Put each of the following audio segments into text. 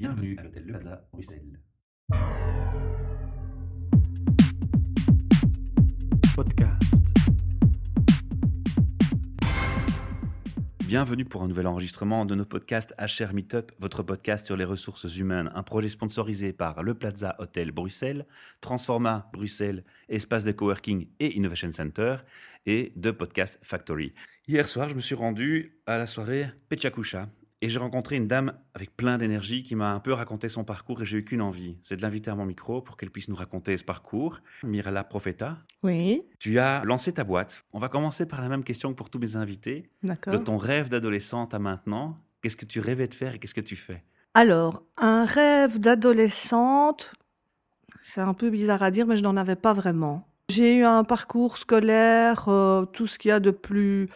Bienvenue à l'hôtel Le Plaza, Bruxelles. Podcast. Bienvenue pour un nouvel enregistrement de nos podcasts HR Meetup, votre podcast sur les ressources humaines, un projet sponsorisé par Le Plaza Hotel Bruxelles, Transforma Bruxelles, espace de coworking et Innovation Center, et de Podcast Factory. Hier soir, je me suis rendu à la soirée Pechakusha, et j'ai rencontré une dame avec plein d'énergie qui m'a un peu raconté son parcours et j'ai eu qu'une envie, c'est de l'inviter à mon micro pour qu'elle puisse nous raconter ce parcours. Mirella Profeta, Oui, tu as lancé ta boîte. On va commencer par la même question que pour tous mes invités. De d'accord. ton rêve d'adolescente à maintenant, qu'est-ce que tu rêvais de faire et qu'est-ce que tu fais? Alors, un rêve d'adolescente, c'est un peu bizarre à dire, mais je n'en avais pas vraiment. J'ai eu un parcours scolaire, euh, tout ce qu'il y a de plus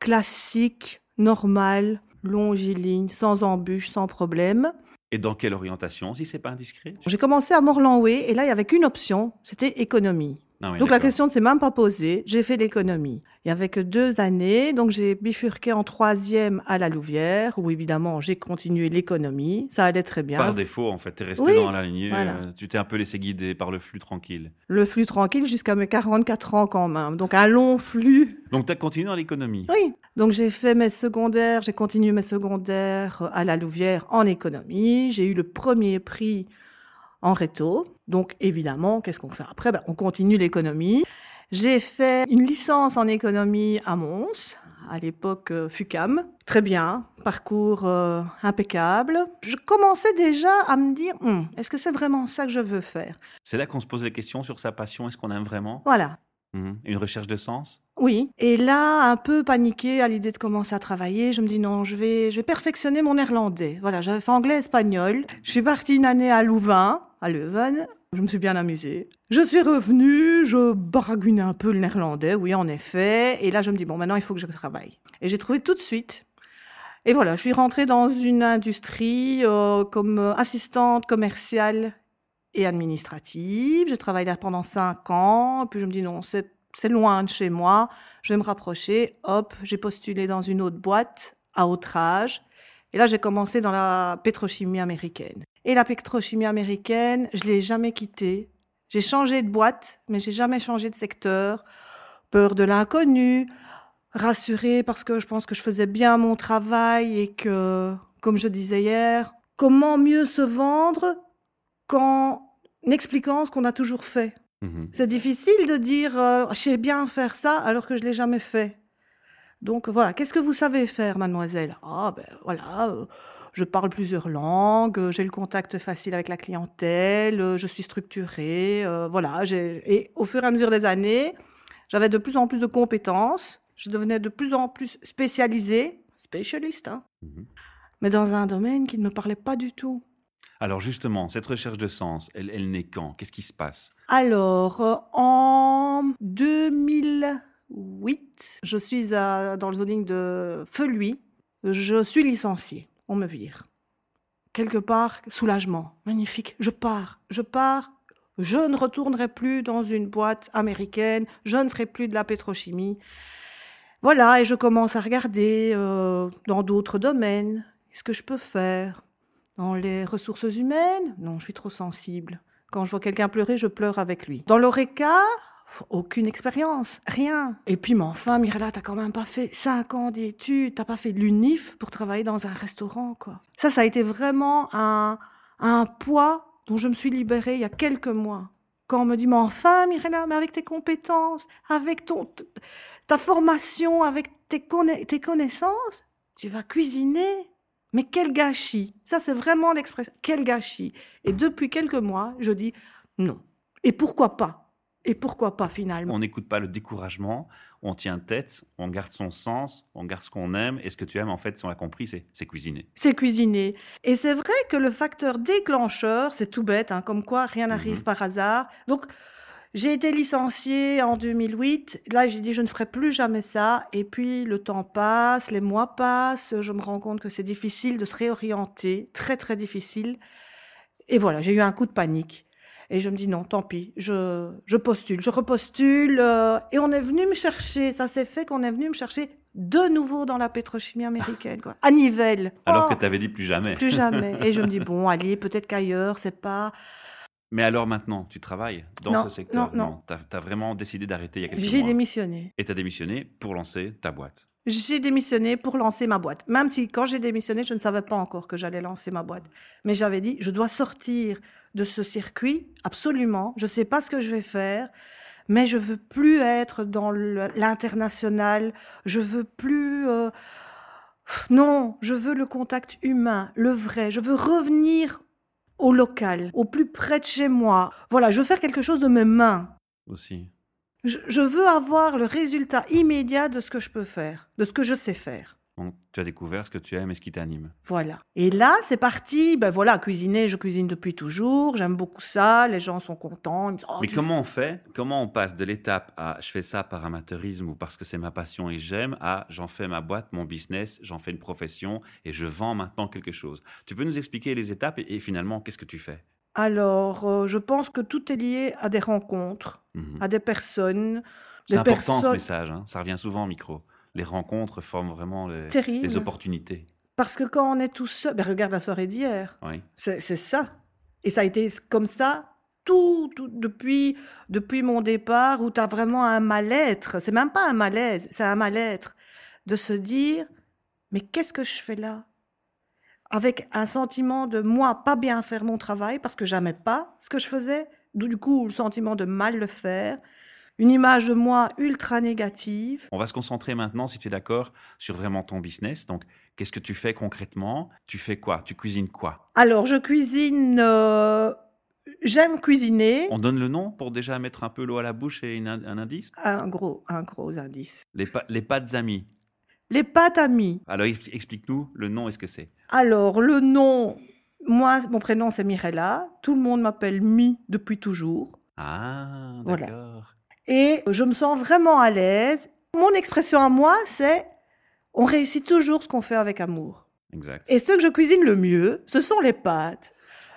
classique, normal, longiligne, sans embûches, sans problème. Et dans quelle orientation, si c'est pas indiscret? J'ai commencé à Morlanway et là, il y avait qu'une option, c'était économie. Ah oui, Donc la question ne s'est même pas posée. J'ai fait l'économie. Il y avait que deux années, donc j'ai bifurqué en troisième à la Louvière, où évidemment j'ai continué l'économie. Ça allait très bien. Par défaut, en fait, tu es resté Oui, dans la lignée, voilà. euh, tu t'es un peu laissé guider par le flux tranquille. Le flux tranquille jusqu'à mes 44 ans quand même. Donc un long flux. Donc tu as continué dans l'économie. Oui. Donc j'ai fait mes secondaires, j'ai continué mes secondaires à la Louvière en économie. J'ai eu le premier prix en réto. Donc évidemment, qu'est-ce qu'on fait après? Ben, On continue l'économie. J'ai fait une licence en économie à Mons, à l'époque euh, FUCAM. Très bien, parcours euh, impeccable. Je commençais déjà à me dire, Hum, est-ce que c'est vraiment ça que je veux faire? C'est là qu'on se pose des questions sur sa passion, est-ce qu'on aime vraiment? Voilà. Mhm. Une recherche de sens? Oui. Et là, un peu paniquée à l'idée de commencer à travailler, je me dis non, je vais, je vais perfectionner mon néerlandais. Voilà, j'avais fait anglais, espagnol. Je suis partie une année à Louvain, à Leuven. Je me suis bien amusée. Je suis revenue, je baragouine un peu le néerlandais, oui, en effet. Et là, je me dis bon, maintenant, il faut que je travaille. Et j'ai trouvé tout de suite. Et voilà, je suis rentrée dans une industrie euh, comme assistante commerciale et administrative. J'ai travaillé là pendant cinq ans. Puis je me dis non, c'est c'est loin de chez moi. Je vais me rapprocher. Hop, j'ai postulé dans une autre boîte à outrage. Et là, j'ai commencé dans la pétrochimie américaine. Et la pétrochimie américaine, je l'ai jamais quittée. J'ai changé de boîte, mais j'ai jamais changé de secteur. Peur de l'inconnu, rassurée parce que je pense que je faisais bien mon travail et que, comme je disais hier, comment mieux se vendre qu'en expliquant ce qu'on a toujours fait? Mhm. C'est difficile de dire euh, je sais bien faire ça alors que je l'ai jamais fait. Donc voilà, qu'est-ce que vous savez faire, mademoiselle? Ah ben voilà, euh, je parle plusieurs langues, euh, j'ai le contact facile avec la clientèle, euh, je suis structurée, voilà. Et au fur et à mesure des années, j'avais de plus en plus de compétences, je devenais de plus en plus spécialisée, spécialiste, hein, Mhm. mais dans un domaine qui ne me parlait pas du tout. Alors justement, cette recherche de sens, elle, elle naît quand? Qu'est-ce qui se passe? Alors, euh, en 2008, je suis dans le zoning de Feluy. Je suis licenciée. On me vire. Quelque part, soulagement. Magnifique. Je pars. Je pars. Je ne retournerai plus dans une boîte américaine. Je ne ferai plus de la pétrochimie. Voilà, et je commence à regarder euh, dans d'autres domaines. Qu'est-ce que je peux faire? Dans les ressources humaines? Non, je suis trop sensible. Quand je vois quelqu'un pleurer, je pleure avec lui. Dans l'ORECA, aucune expérience, rien. Et puis, mais enfin, Mirella, t'as quand même pas fait cinq ans d'études, t'as pas fait l'UNIF pour travailler dans un restaurant, quoi. Ça, ça a été vraiment un, un poids dont je me suis libérée il y a quelques mois. Quand on me dit, mais enfin, Mirella, mais avec tes compétences, avec ton, ta formation, avec tes, tes connaissances, tu vas cuisiner. Mais quel gâchis Ça, c'est vraiment l'expression. Quel gâchis Et depuis quelques mois, je dis non. Et pourquoi pas? Et pourquoi pas finalement? On n'écoute pas le découragement, on tient tête, on garde son sens, on garde ce qu'on aime. Et ce que tu aimes, en fait, si on l'a compris, c'est cuisiner. C'est cuisiner. Et c'est vrai que le facteur déclencheur, c'est tout bête, hein, comme quoi rien n'arrive Mhm. par hasard. Donc, j'ai été licenciée en 2008. Là, j'ai dit, je ne ferai plus jamais ça. Et puis, le temps passe, les mois passent. Je me rends compte que c'est difficile de se réorienter. Très, très difficile. Et voilà, j'ai eu un coup de panique. Et je me dis non, tant pis, je, je postule, je repostule. euh, et on est venu me chercher, ça s'est fait qu'on est venu me chercher de nouveau dans la pétrochimie américaine, quoi. À Nivelles. Alors Oh, que tu avais dit plus jamais. plus jamais. Et je me dis, bon, allez, peut-être qu'ailleurs, c'est pas. Mais alors maintenant, tu travailles dans Non, ce secteur? non, non. Tu as, vraiment décidé d'arrêter il y a quelques J'ai mois. démissionné. Et tu as démissionné pour lancer ta boîte. J'ai démissionné pour lancer ma boîte. Même si quand j'ai démissionné, je ne savais pas encore que j'allais lancer ma boîte. Mais j'avais dit, je dois sortir de ce circuit, absolument. Je ne sais pas ce que je vais faire, mais je veux plus être dans l'international. Je veux plus... euh, Non, je veux le contact humain, le vrai. Je veux revenir au local, au plus près de chez moi. Voilà, je veux faire quelque chose de mes mains. Aussi. Je, je veux avoir le résultat immédiat de ce que je peux faire, de ce que je sais faire. Donc, tu as découvert ce que tu aimes et ce qui t'anime. Voilà. Et là, c'est parti. Ben voilà, cuisiner, je cuisine depuis toujours. J'aime beaucoup ça. Les gens sont contents. Ils me disent, Oh, Mais comment on fait? Comment on passe de l'étape à je fais ça par amateurisme ou parce que c'est ma passion et j'aime à j'en fais ma boîte, mon business, j'en fais une profession et je vends maintenant quelque chose. Tu peux nous expliquer les étapes et, et finalement qu'est-ce que tu fais? Alors, euh, je pense que tout est lié à des rencontres, Mhm. à des personnes. C'est important ce message, hein. ça revient souvent au micro. Les rencontres forment vraiment les, opportunités. Parce que quand on est tout seul, ben regarde la soirée d'hier. Oui. C'est ça. Et ça a été comme ça tout, tout depuis, depuis mon départ où tu as vraiment un mal-être. C'est même pas un malaise, c'est un mal-être. De se dire, mais qu'est-ce que je fais là? Avec un sentiment de moi pas bien faire mon travail parce que j'aimais pas ce que je faisais. D'où du coup le sentiment de mal le faire. Une image de moi ultra négative. On va se concentrer maintenant, si tu es d'accord, sur vraiment ton business. Donc, qu'est-ce que tu fais concrètement? Tu fais quoi? Tu cuisines quoi? Alors je cuisine, euh, j'aime cuisiner. On donne le nom pour déjà mettre un peu l'eau à la bouche et une un indice? Un gros, un gros indice. les, pa- les pâtes amies. Les pâtes amies. Alors, ex- explique-nous le nom et ce que c'est? Alors, le nom, moi, mon prénom c'est Mirella. Tout le monde m'appelle Mi depuis toujours. Ah, Voilà. Et je me sens vraiment à l'aise. Mon expression à moi, c'est on réussit toujours ce qu'on fait avec amour. Exact. Et ce que je cuisine le mieux, ce sont les pâtes.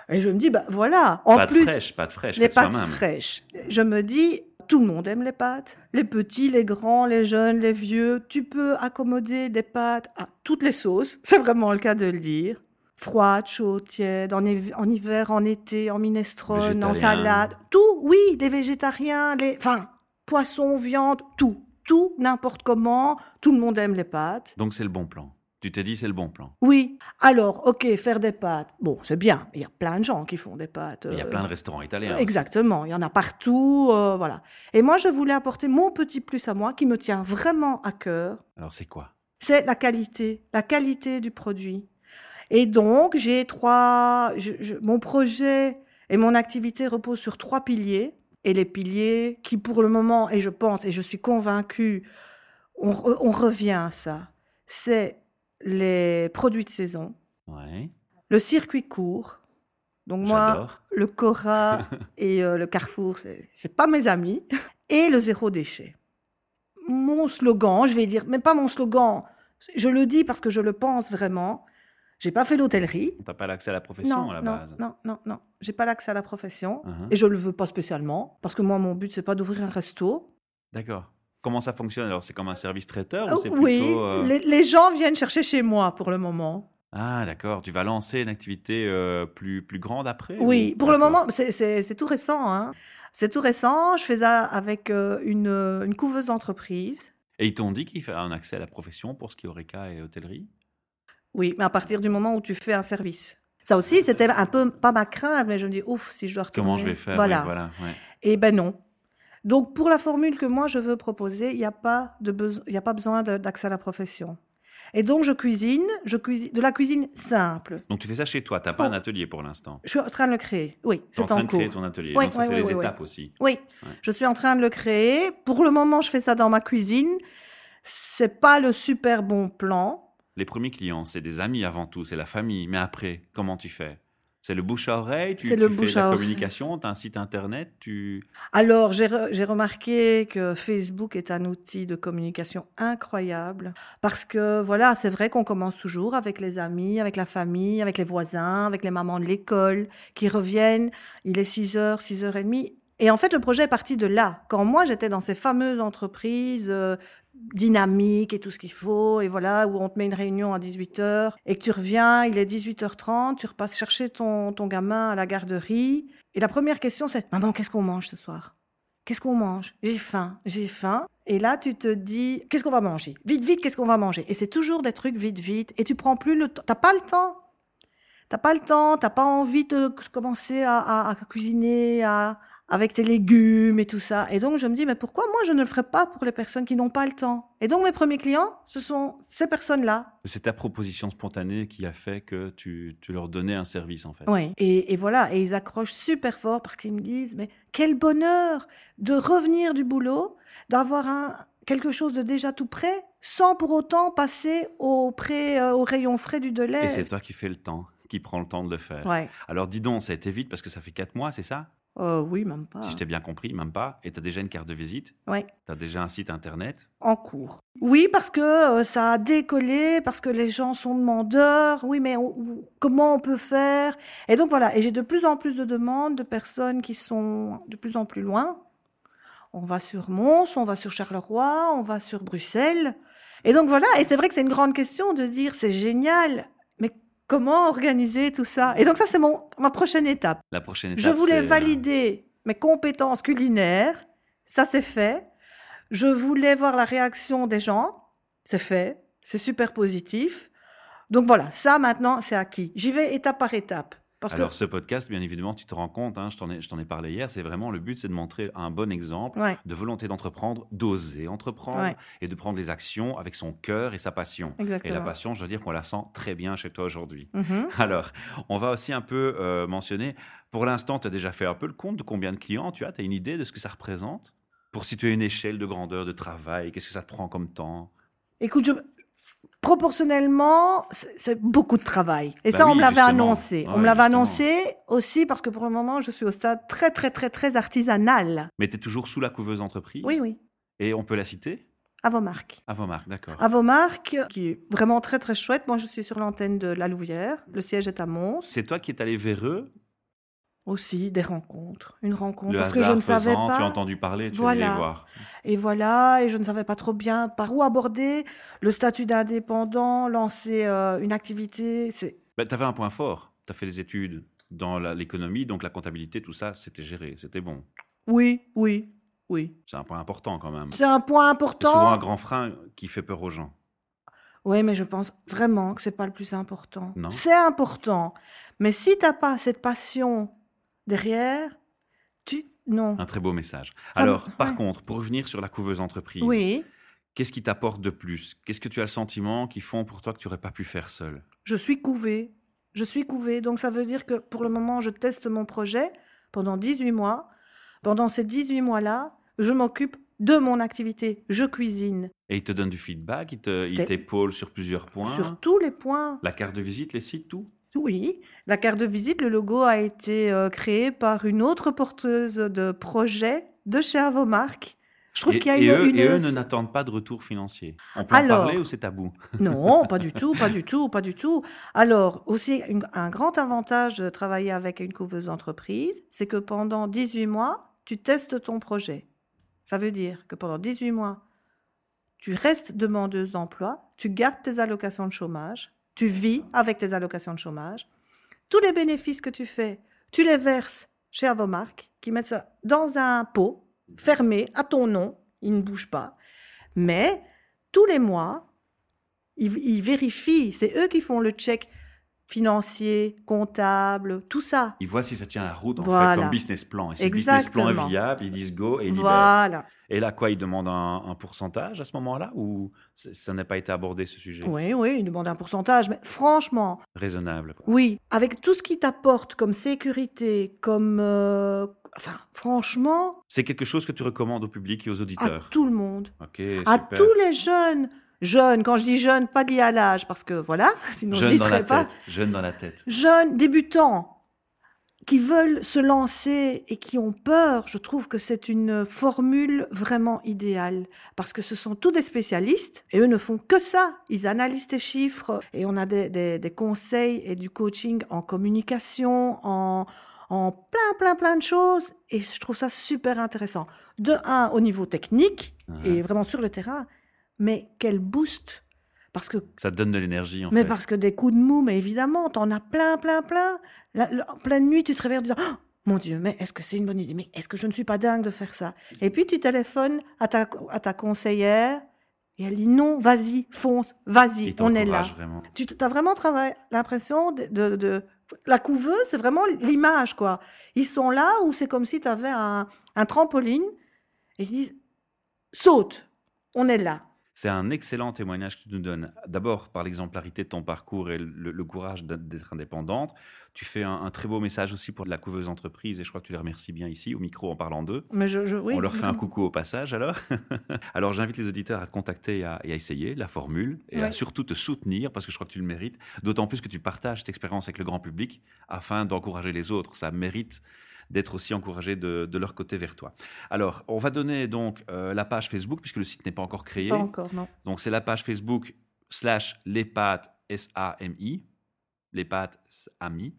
Et je me dis, bah voilà. En pâtes plus, fraîches, pâtes fraîches, les pâtes fraîches. Je me dis, tout le monde aime les pâtes. Les petits, les grands, les jeunes, les vieux. Tu peux accommoder des pâtes à toutes les sauces. C'est vraiment le cas de le dire. Froide, chaude, tiède, en, en hiver, en été, en minestrone, en salade. Tout, oui, les végétariens, les, enfin, poisson, viande, tout. Tout, n'importe comment. Tout le monde aime les pâtes. Donc, c'est le bon plan. Tu t'es dit, c'est le bon plan. Oui. Alors, ok, faire des pâtes. Bon, c'est bien. Il y a plein de gens qui font des pâtes. Il y a euh, plein de restaurants italiens. Exactement, il y en a partout, euh, voilà. Et moi, je voulais apporter mon petit plus à moi, qui me tient vraiment à cœur, Alors, c'est quoi? C'est la qualité, la qualité du produit. Et donc, j'ai trois, je- je- mon projet et mon activité reposent sur trois piliers. Et les piliers qui, pour le moment, et je pense, et je suis convaincue, on, re- on revient à ça, c'est les produits de saison, Ouais, le circuit court. Donc moi, le Cora et euh, le Carrefour, c'est pas mes amis. Et le zéro déchet. Mon slogan, je vais dire, mais pas mon slogan, je le dis parce que je le pense vraiment. J'ai pas fait l'hôtellerie. T'as pas l'accès à la profession Non, à la non, base. non, non, non. J'ai pas l'accès à la profession Mhm. et je le veux pas spécialement parce que moi, mon but, c'est pas d'ouvrir un resto. D'accord. Comment ça fonctionne? Alors C'est comme un service traiteur ou Euh, c'est oui, plutôt euh, les, les gens viennent chercher chez moi pour le moment. Ah, d'accord. Tu vas lancer une activité euh, plus plus grande après Oui, ou- pour le moment, c'est- tout récent. Hein. C'est tout récent. Je fais ça avec euh, une, une couveuse d'entreprise. Et ils t'ont dit qu'il fallait un accès à la profession pour ce qui est Horeca et hôtellerie? Oui, mais à partir du moment où tu fais un service. Ça aussi, c'était un peu, pas ma crainte, mais je me dis, ouf, si je dois retourner. Comment je vais faire? Oui, Voilà. voilà ouais. Et ben non. Donc, pour la formule que moi, je veux proposer, il n'y a, pas de beso- il y a pas besoin d'accès à la profession. Et donc, je cuisine, je cuisine de la cuisine simple. Donc tu fais ça chez toi. T'as pas Oh. un atelier pour l'instant? Je suis en train de le créer. Oui, T'es en c'est train en de cours. créer ton atelier. Oui, Donc ça, oui, c'est les étapes aussi. Oui, je suis en train de le créer. Pour le moment, je fais ça dans ma cuisine. C'est pas le super bon plan. Les premiers clients, c'est des amis avant tout, c'est la famille. Mais après, comment tu fais? C'est le bouche à oreille? Tu, C'est tu le fais la communication? Tu as un site internet? Tu... Alors, j'ai re- j'ai remarqué que Facebook est un outil de communication incroyable parce que, voilà, c'est vrai qu'on commence toujours avec les amis, avec la famille, avec les voisins, avec les mamans de l'école qui reviennent. Il est 6 heures, 6 heures et demie. Et en fait, le projet est parti de là. Quand moi, j'étais dans ces fameuses entreprises, euh, dynamique et tout ce qu'il faut, et voilà, où on te met une réunion à 18h, et que tu reviens, il est 18h30, tu repasses chercher ton, ton gamin à la garderie, et la première question c'est, maman, qu'est-ce qu'on mange ce soir? Qu'est-ce qu'on mange? J'ai faim, j'ai faim. Et là, tu te dis, qu'est-ce qu'on va manger? Vite, vite, qu'est-ce qu'on va manger? Et c'est toujours des trucs vite, vite. Et tu prends plus le temps. T'as pas le temps. T'as pas le temps. T'as pas envie de commencer à, à, à cuisiner, à, avec tes légumes et tout ça. Et donc, je me dis, mais pourquoi moi, je ne le ferais pas pour les personnes qui n'ont pas le temps? Et donc, mes premiers clients, ce sont ces personnes-là. C'est ta proposition spontanée qui a fait que tu, tu leur donnais un service, en fait. Oui, et, et voilà, et ils accrochent super fort parce qu'ils me disent, mais quel bonheur de revenir du boulot, d'avoir un, quelque chose de déjà tout prêt, sans pour autant passer au, pré, euh, au rayon frais du délai. Et c'est toi qui fais le temps, qui prends le temps de le faire. Ouais. Alors dis donc, ça a été vite parce que ça fait quatre mois, c'est ça? Euh, oui, même pas. Si je t'ai bien compris, même pas. Et tu as déjà une carte de visite? Ouais. Tu as déjà un site internet? En cours. Oui, parce que euh, ça a décollé, parce que les gens sont demandeurs. Oui, mais on- comment on peut faire? Et donc voilà, et j'ai de plus en plus de demandes de personnes qui sont de plus en plus loin. On va sur Mons, on va sur Charleroi, on va sur Bruxelles. Et donc voilà, et c'est vrai que c'est une grande question de dire c'est génial, comment organiser tout ça? Et donc ça c'est mon ma prochaine étape. La prochaine étape, Je voulais euh, valider mes compétences culinaires. Ça, c'est fait. Je voulais voir la réaction des gens. C'est fait. C'est super positif. Donc voilà, ça maintenant, c'est acquis. J'y vais étape par étape. Parce Alors, ce podcast, bien évidemment, tu te rends compte, hein, je t'en ai, parlé hier, c'est vraiment le but, c'est de montrer un bon exemple. Ouais, de volonté d'entreprendre, d'oser entreprendre Ouais. et de prendre les actions avec son cœur et sa passion. Et exactement. la passion, je dois dire qu'on la sent très bien chez toi aujourd'hui. Mhm. Alors, on va aussi un peu euh, mentionner, pour l'instant, tu as déjà fait un peu le compte de combien de clients tu as? Tu as une idée de ce que ça représente? Pour situer une échelle de grandeur de travail, qu'est-ce que ça te prend comme temps? Écoute, je... proportionnellement, c'est beaucoup de travail. Et Bah ça, on me l'avait annoncé. Ouais, on me l'avait annoncé aussi parce que pour le moment, je suis au stade très, très, très, très artisanal. Mais tu es toujours sous la couveuse entreprise Oui, oui. Et on peut la citer? À vos marques. À vos marques, d'accord. À vos marques, qui est vraiment très très chouette. Moi, je suis sur l'antenne de La Louvière. Le siège est à Mons. C'est toi qui es allé vers eux Aussi des rencontres, une rencontre Le parce que je ne savais pas. tu as entendu parler, tu Voilà. les voir. Et voilà, et je ne savais pas trop bien par où aborder le statut d'indépendant, lancer euh, une activité. C'est tu avais un point fort. Tu as fait des études dans l'économie, donc la comptabilité, tout ça, c'était géré, c'était bon. oui, oui, oui. C'est un point important quand même. C'est un point C'est souvent un important. grand frein qui fait peur aux gens. Oui, mais je pense vraiment que c'est pas le plus important. Non. C'est important, mais si t'as pas cette passion derrière, tu non. Un très beau message. Ça me- Alors, par ouais. contre, pour revenir sur la couveuse entreprise, Oui. qu'est-ce qui t'apporte de plus? Qu'est-ce que tu as le sentiment qui font pour toi que tu n'aurais pas pu faire seul Je suis couvée. Je suis couvée. Donc ça veut dire que pour le moment, je teste mon projet pendant 18 mois. Pendant ces 18 mois-là, je m'occupe de mon activité. Je cuisine Et il te donne du feedback, il te- il T'es- t'épaule sur plusieurs points. sur tous les points. La carte de visite, les sites, tout? Oui, la carte de visite, le logo a été euh, créé par une autre porteuse de projet de chez Avomark. Je trouve qu'il y a et une... eux, une- et eux ne n'attendent pas de retour financier. On peut en Alors- parler ou c'est tabou? Non, pas du tout, pas du tout, pas du tout. Alors, aussi, une- un grand avantage de travailler avec une couveuse d'entreprise, c'est que pendant 18 mois, tu testes ton projet. Ça veut dire que pendant 18 mois, tu restes demandeuse d'emploi, tu gardes tes allocations de chômage, tu vis avec tes allocations de chômage. Tous les bénéfices que tu fais, tu les verses chez Avomark, qui mettent ça dans un pot fermé à ton nom, il ne bouge pas. Mais tous les mois, ils, ils vérifient, c'est eux qui font le check financier, comptable, tout ça. Ils voient si ça tient la route en fait, Voilà. comme business plan. Et si le business plan est viable, ils disent go et ils libèrent. Et là, quoi, ils demandent un, un pourcentage à ce moment-là ou ça n'a pas été abordé ce sujet? Oui, oui, ils demandent un pourcentage, mais franchement, Raisonnable. quoi. oui, avec tout ce qui t'apporte comme sécurité, comme... euh, enfin, franchement, C'est quelque chose que tu recommandes au public et aux à auditeurs? tout le monde. Ok, À tous les jeunes. Jeunes, quand je dis jeunes, pas liés à l'âge, parce que voilà, sinon je Jeune ne la serais pas. tête. Jeune dans la tête. jeunes débutants qui veulent se lancer et qui ont peur, je trouve que c'est une formule vraiment idéale parce que ce sont tous des spécialistes et eux ne font que ça. Ils analysent tes chiffres et on a des, des- des conseils et du coaching en communication, en, en plein, plein, plein de choses et je trouve ça super intéressant. De un, au niveau technique et vraiment sur le terrain, mais quel boost parce que Ça te donne de l'énergie, en mais fait. parce que des coups de mou, mais évidemment, t'en as plein, plein, plein. La- la- en pleine nuit, tu te réveilles en disant Oh, Mon Dieu, mais est-ce que c'est une bonne idée? Mais est-ce que je ne suis pas dingue de faire ça? Et puis tu téléphones à ta, à ta conseillère et elle dit Non, vas-y, fonce, vas-y, on est là. vraiment. Tu as vraiment l'impression de, de- de- La couveuse, c'est vraiment l'image, quoi. Ils sont là où c'est comme si tu avais un, un trampoline et ils disent Saute, on est là. C'est un excellent témoignage que tu nous donnes. D'abord, par l'exemplarité de ton parcours et le, le courage d'être indépendante. Tu fais un, un très beau message aussi pour la couveuse entreprise et je crois que tu les remercies bien ici, au micro, en parlant d'eux. Mais je, je- oui. On leur fait un coucou au passage alors. alors j'invite les auditeurs à te contacter et à, et à essayer la formule et à surtout te soutenir parce que je crois que tu le mérites. D'autant plus que tu partages cette expérience avec le grand public afin d'encourager les autres. Ça mérite d'être aussi encouragé de, de leur côté vers toi. Alors, on va donner donc euh, la page Facebook puisque le site n'est pas encore créé. Pas encore, non. Donc, c'est la page Facebook slash les S-A-M-I. Les pâtes amis.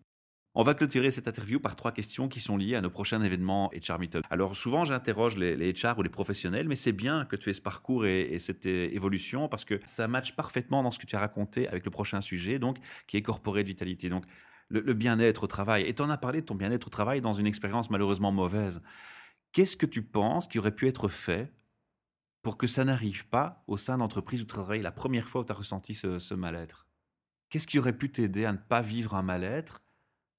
On va clôturer cette interview par trois questions qui sont liées à nos prochains événements HR Meetup. Alors, souvent, j'interroge les, les HR ou les professionnels, mais c'est bien que tu aies ce parcours et, et cette euh, évolution parce que ça matche parfaitement dans ce que tu as raconté avec le prochain sujet, donc, qui est corporate vitalité. Donc, le, le bien-être au travail. Et tu en as parlé de ton bien-être au travail dans une expérience malheureusement mauvaise. Qu'est-ce que tu penses qui aurait pu être fait pour que ça n'arrive pas au sein d'entreprise où tu travailles la première fois où tu as ressenti ce, ce mal-être? Qu'est-ce qui aurait pu t'aider à ne pas vivre un mal-être,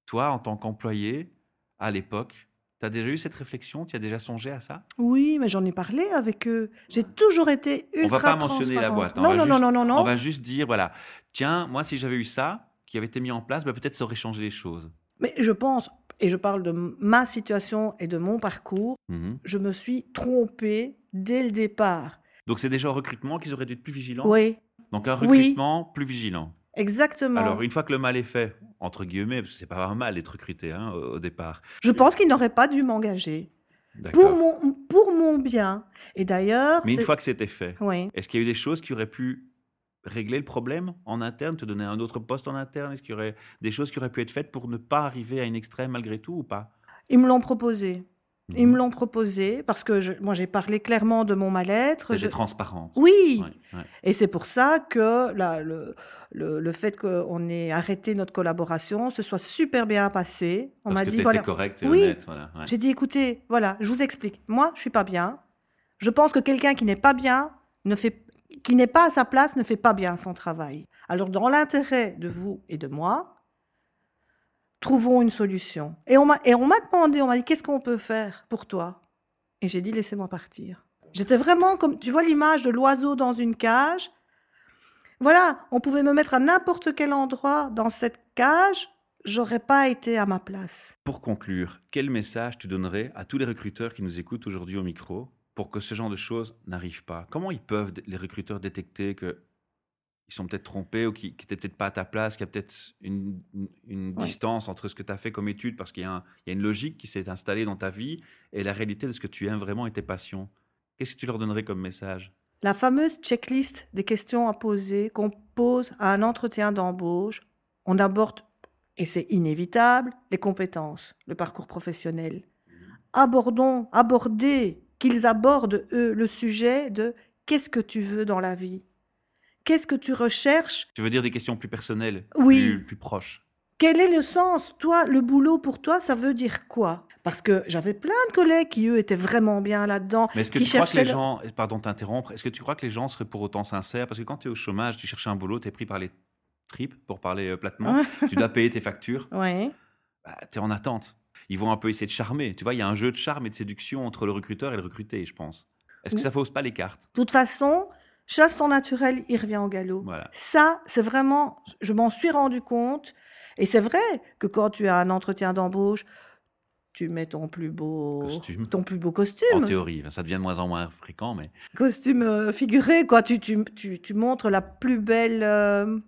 toi, en tant qu'employé, à l'époque Tu as déjà eu cette réflexion? Tu as déjà songé à ça? Oui, mais j'en ai parlé avec eux. J'ai toujours été ultra On va pas mentionner la boîte. hein, Non, on va non, juste- non, non, non, On va juste dire, voilà, tiens, moi, si j'avais eu ça, qui avait été mis en place, bah, peut-être ça aurait changé les choses. Mais je pense, et je parle de ma situation et de mon parcours, Mhm. je me suis trompée dès le départ. Donc, c'est déjà au recrutement qu'ils auraient dû être plus vigilants Oui, Donc, un Oui. recrutement plus vigilant. exactement. Alors, une fois que le mal est fait, entre guillemets, parce que c'est pas un mal d'être recruté hein, au, départ. je pense qu'ils n'auraient pas dû m'engager. Pour mon, pour mon bien. Et d'ailleurs... Mais une fois que c'était fait, Oui. est-ce qu'il y a eu des choses qui auraient pu régler le problème en interne, te donner un autre poste en interne? Est-ce qu'il y aurait des choses qui auraient pu être faites pour ne pas arriver à une extrême malgré tout ou pas? Ils me l'ont proposé. Ils Mhm. me l'ont proposé parce que je- moi j'ai parlé clairement de mon mal-être. T'étais Je- transparente. Oui, Ouais, ouais. Et c'est pour ça que la- le, le, le fait qu'on ait arrêté notre collaboration se soit super bien passé. On m'a dit voilà. correct et Oui. honnête. Voilà, ouais. J'ai dit écoutez, voilà, je vous explique. Moi, je suis pas bien. Je pense que quelqu'un qui n'est pas bien ne fait qui n'est pas à sa place ne fait pas bien son travail. Alors dans l'intérêt de vous et de moi, trouvons une solution. Et on m'a demandé, on m'a dit qu'est-ce qu'on peut faire pour toi? Et j'ai dit laissez-moi partir. J'étais vraiment comme tu vois l'image de l'oiseau dans une cage. Voilà, on pouvait me mettre à n'importe quel endroit dans cette cage, j'aurais pas été à ma place. Pour conclure, quel message tu donnerais à tous les recruteurs qui nous écoutent aujourd'hui au micro? Pour que ce genre de choses n'arrive pas Comment ils peuvent, les recruteurs, détecter que ils sont peut-être trompés ou qui n'étaient peut-être pas à ta place, qu'il y a peut-être une, une- une Ouais. distance entre ce que tu as fait comme étude, parce qu'il y, y a une logique qui s'est installée dans ta vie, et la réalité de ce que tu aimes vraiment et tes passions. Qu'est-ce que tu leur donnerais comme message? La fameuse checklist des questions à poser qu'on pose à un entretien d'embauche, on aborde, et c'est inévitable, les compétences, le parcours professionnel. Abordons, abordez, qu'ils abordent, eux, le sujet de qu'est-ce que tu veux dans la vie? Qu'est-ce que tu recherches? Tu veux dire des questions plus personnelles, Oui. plus, plus proches Quel est le sens? Toi, le boulot pour toi, ça veut dire quoi? Parce que j'avais plein de collègues qui, eux, étaient vraiment bien là-dedans. Mais est-ce que qui tu crois que les le- gens, pardon t'interrompre, est-ce que tu crois que les gens seraient pour autant sincères? Parce que quand tu es au chômage, tu cherches un boulot, tu es pris par les tripes, pour parler euh, platement, tu dois payer tes factures, Oui. tu es en attente. Ils vont un peu essayer de charmer. Tu vois, il y a un jeu de charme et de séduction entre le recruteur et le recruté, je pense. Est-ce que ça fausse pas les cartes? De toute façon, chasse ton naturel, il revient au galop. Voilà. Ça, c'est vraiment, je m'en suis rendu compte. Et c'est vrai que quand tu as un entretien d'embauche, tu mets ton plus beau Costume. ton plus beau En costume, théorie, ça devient de moins en moins fréquent, mais costume euh, figuré, quoi. Tu, tu, tu, tu montres la plus belle, euh,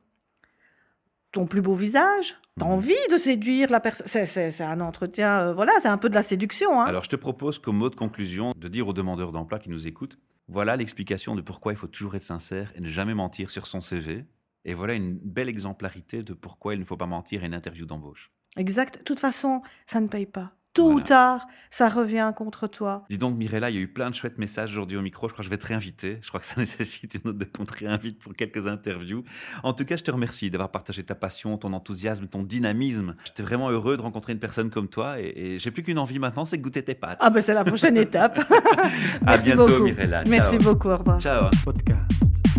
ton plus beau visage. T'as envie de séduire la personne. C'est un entretien, euh, voilà, c'est un peu de la séduction. Hein. Alors, je te propose comme mot de conclusion de dire aux demandeurs d'emploi qui nous écoutent, voilà l'explication de pourquoi il faut toujours être sincère et ne jamais mentir sur son CV. Et voilà une belle exemplarité de pourquoi il ne faut pas mentir à une interview d'embauche. Exact. De toute façon, ça ne paye pas. Tôt ou tard, ça revient contre toi. Dis donc, Mirella, il y a eu plein de chouettes messages aujourd'hui au micro. Je crois que je vais te réinviter. Je crois que ça nécessite une autre de qu'on te réinvite pour quelques interviews. En tout cas, je te remercie d'avoir partagé ta passion, ton enthousiasme, ton dynamisme. J'étais vraiment heureux de rencontrer une personne comme toi et, et j'ai plus qu'une envie maintenant, c'est de goûter tes pâtes. Ah ben c'est la prochaine étape. à Merci bientôt, beaucoup. Mirella. Merci Ciao. beaucoup, au revoir. Ciao. Podcast.